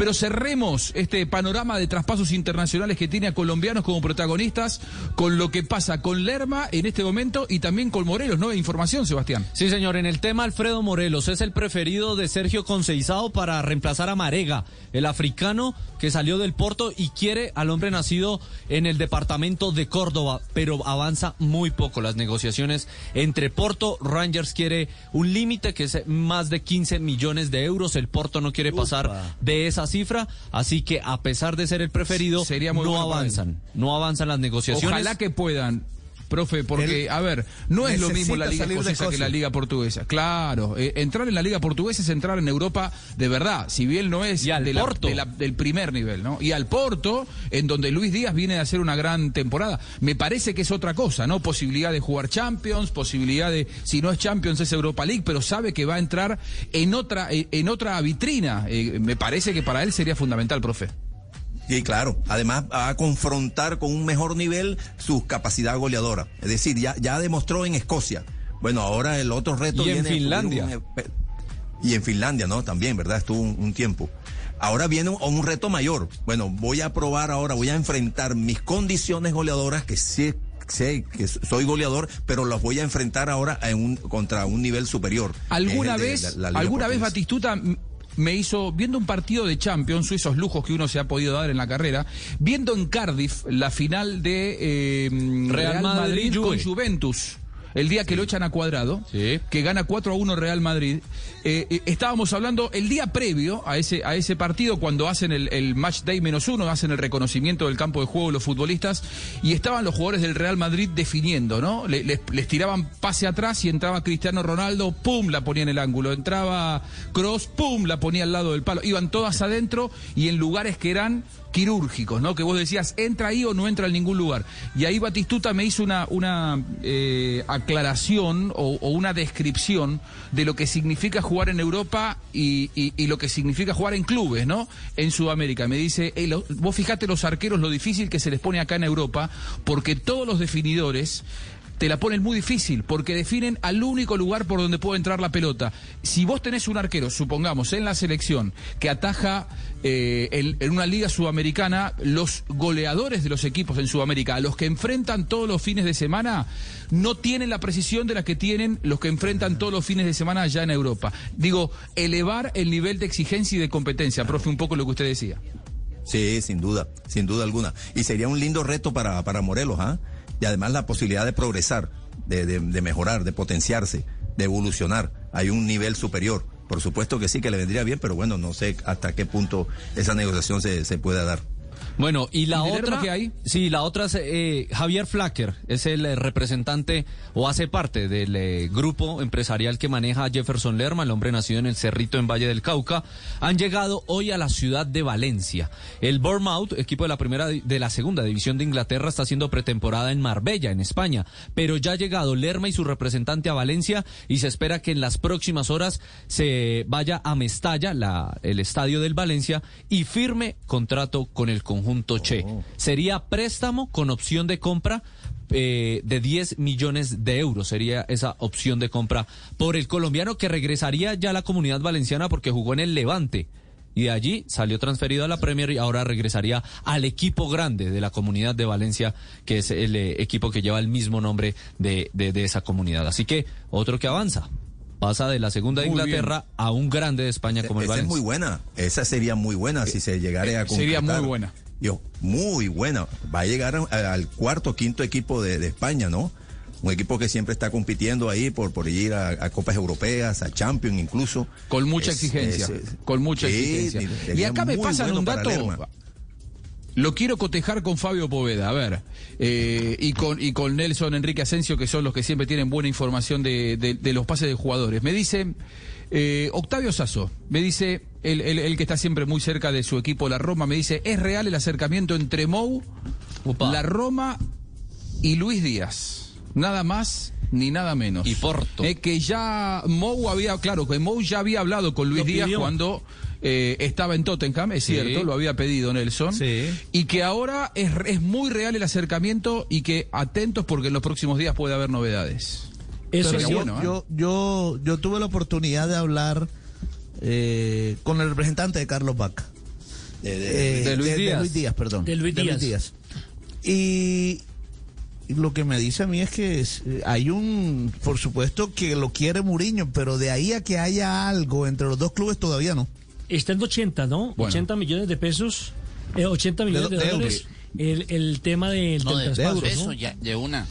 Pero cerremos este panorama de traspasos internacionales que tiene a colombianos como protagonistas con lo que pasa con Lerma en este momento y también con Morelos. Nueva información, Sebastián. Sí, señor. En el tema, Alfredo Morelos es el preferido de Sergio Conceizado para reemplazar a Marega, el africano que salió del Porto y quiere al hombre nacido en el departamento de Córdoba, pero avanza muy poco las negociaciones entre Porto. Rangers quiere un límite que es más de 15 millones de euros. El Porto no quiere pasar de esa cifra, así que a pesar de ser el preferido, no avanzan, no avanzan las negociaciones. Ojalá que puedan profe, porque, a ver, no es lo mismo la liga escocesa que la liga portuguesa. Claro, eh, entrar en la liga portuguesa es entrar en Europa de verdad, si bien no es del primer nivel, ¿no? Y al Porto, en donde Luis Díaz viene a hacer una gran temporada. Me parece que es otra cosa, ¿no? Posibilidad de jugar Champions, posibilidad de, si no es Champions, es Europa League, pero sabe que va a entrar en otra, en otra vitrina. Eh, me parece que para él sería fundamental, profe. Sí, claro. Además, va a confrontar con un mejor nivel su capacidad goleadora. Es decir, ya, ya demostró en Escocia. Bueno, ahora el otro reto y en Finlandia. y en Finlandia, ¿no? También, ¿verdad? Estuvo un, tiempo. Ahora viene un, reto mayor. Bueno, voy a probar ahora, voy a enfrentar mis condiciones goleadoras, que sé, sé que soy goleador, pero las voy a enfrentar ahora en un, contra un nivel superior. ¿Alguna vez, alguna vez Batistuta me hizo, viendo un partido de Champions, esos lujos que uno se ha podido dar en la carrera, viendo en Cardiff la final de eh, Real, Madrid, con Juventus el día que lo echan a cuadrado, que gana 4 a 1 Real Madrid. Eh, eh, estábamos hablando el día previo a ese, a ese partido, cuando hacen el, match day menos uno, hacen el reconocimiento del campo de juego los futbolistas, y estaban los jugadores del Real Madrid definiendo, ¿no? les, tiraban pase atrás y entraba Cristiano Ronaldo, ¡pum! la ponía en el ángulo. Entraba Cross, ¡pum! la ponía al lado del palo. Iban todas adentro y en lugares que eran quirúrgicos, ¿no? Que vos decías, entra ahí o no entra en ningún lugar. Y ahí Batistuta me hizo una, una eh, aclaración o, una descripción de lo que significa jugar en Europa y, lo que significa jugar en clubes, ¿no? En Sudamérica. Me dice, vos fijate los arqueros lo difícil que se les pone acá en Europa, porque todos los definidores te la ponen muy difícil porque definen al único lugar por donde puede entrar la pelota. Si vos tenés un arquero, supongamos, en la selección que ataja eh, en, una liga sudamericana, los goleadores de los equipos en Sudamérica, a los que enfrentan todos los fines de semana, no tienen la precisión de la que tienen los que enfrentan todos los fines de semana allá en Europa. Digo, elevar el nivel de exigencia y de competencia, profe, un poco lo que usted decía. Sí, sin duda, sin duda alguna. Y sería un lindo reto para, para Morelos, ¿ah? Y además la posibilidad de progresar, de, mejorar, de potenciarse, de evolucionar. Hay un nivel superior. Por supuesto que sí, que le vendría bien, pero bueno, no sé hasta qué punto esa negociación se, se pueda dar. Bueno, y la otra que hay? Sí, la otra es eh, Javier Flacker, es el eh, representante o hace parte del eh, grupo empresarial que maneja Jefferson Lerma, el hombre nacido en el Cerrito en Valle del Cauca. Han llegado hoy a la ciudad de Valencia. El Bournemouth, equipo de la primera de la segunda división de Inglaterra, está haciendo pretemporada en Marbella, en España, pero ya ha llegado Lerma y su representante a Valencia y se espera que en las próximas horas se vaya a Mestalla, la, el estadio del Valencia, y firme contrato con el conjunto Che. Oh. Sería préstamo con opción de compra eh, de 10 millones de euros. Sería esa opción de compra por el colombiano que regresaría ya a la comunidad valenciana porque jugó en el Levante. Y de allí salió transferido a la Premier y ahora regresaría al equipo grande de la comunidad de Valencia, que es el eh, equipo que lleva el mismo nombre de, de, esa comunidad. Así que otro que avanza pasa de la segunda de Inglaterra a un grande de España como el Valencia. es muy buena, esa sería muy buena si se llegara a Sería muy buena. Yo, muy buena. Va a llegar al cuarto, quinto equipo de, España, ¿no? Un equipo que siempre está compitiendo ahí por, por ir a, Copas Europeas, a Champions incluso. Con mucha exigencia. con mucha exigencia. Y acá me pasan un dato. Lo quiero cotejar con Fabio Poveda, a ver, eh, y, con, y con Nelson Enrique Asensio, que son los que siempre tienen buena información de, de los pases de jugadores. Me dicen, eh, Octavio Sasso, me dice, el, que está siempre muy cerca de su equipo, la Roma, me dice, ¿es real el acercamiento entre Mou, la Roma y Luis Díaz? Nada más ni nada menos. Y Porto. Eh, que ya Mou había, claro, que Mou ya había hablado con Luis Díaz cuando eh, estaba en Tottenham, es cierto, lo había pedido Nelson. Y que ahora es, es muy real el acercamiento y que atentos porque en los próximos días puede haber novedades. Eso yo, ¿eh? yo, yo, yo, tuve la oportunidad de hablar eh, con el representante de Carlos Vaca. de, Luis, Díaz. perdón. De Luis Díaz. Y lo que me dice a mí es que hay un, por supuesto que lo quiere Muriño, pero de ahí a que haya algo entre los dos clubes todavía no. Está en 80, ¿no? 80 millones de pesos, 80 millones de, dólares. El, el tema del, no, de, euros, ya, de una.